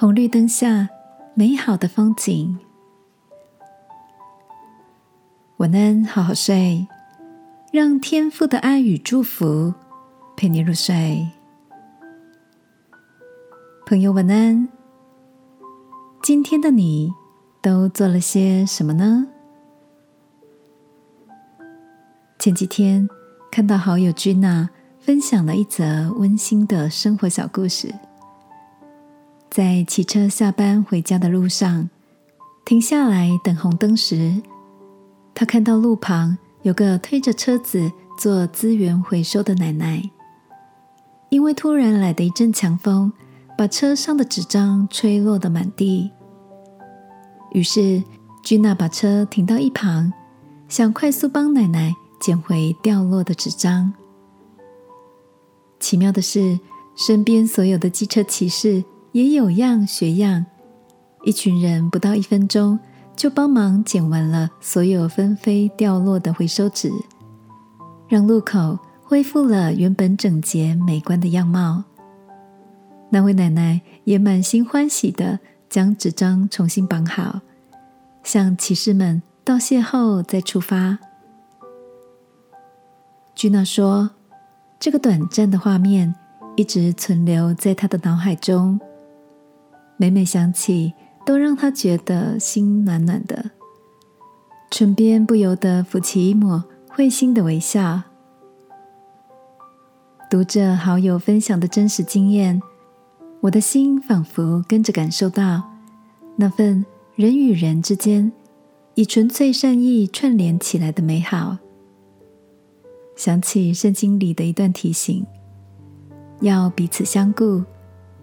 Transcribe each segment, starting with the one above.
红绿灯下美好的风景。晚安，好好睡，让天父的爱与祝福陪你入睡。朋友，晚安。今天的你都做了些什么呢？前几天看到好友君娜分享了一则温馨的生活小故事。在骑车下班回家的路上，停下来等红灯时，他看到路旁有个推着车子做资源回收的奶奶。因为突然来的一阵强风，把车上的纸张吹落的满地。于是君娜把车停到一旁，想快速帮奶奶捡回掉落的纸张。奇妙的是，身边所有的机车骑士。也有样学样，一群人不到一分钟就帮忙捡完了所有纷飞掉落的回收纸，让路口恢复了原本整洁美观的样貌。那位奶奶也满心欢喜的将纸张重新绑好，向骑士们道谢后再出发。居娜说：“这个短暂的画面一直存留在她的脑海中。”每每想起，都让他觉得心暖暖的，唇边不由得浮起一抹会心的微笑。读着好友分享的真实经验，我的心仿佛跟着感受到那份人与人之间以纯粹善意串联起来的美好。想起圣经里的一段提醒：要彼此相顾，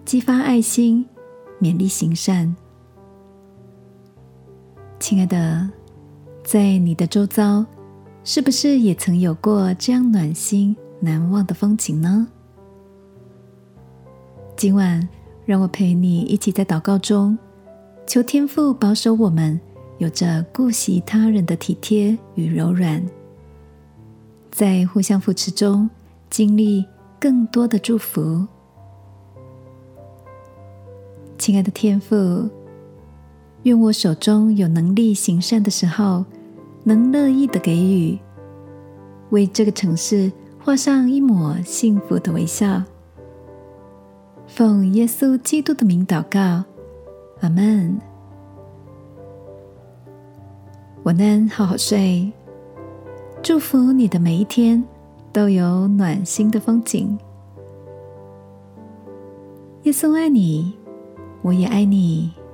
激发爱心。勉励行善，亲爱的，在你的周遭，是不是也曾有过这样暖心难忘的风景呢？今晚，让我陪你一起在祷告中，求天父保守我们，有着顾惜他人的体贴与柔软，在互相扶持中，经历更多的祝福。亲爱的天父，愿我手中有能力行善的时候，能乐意的给予，为这个城市画上一抹幸福的微笑。奉耶稣基督的名祷告，阿门。晚安，好好睡。祝福你的每一天都有暖心的风景。耶稣爱你。我也爱你。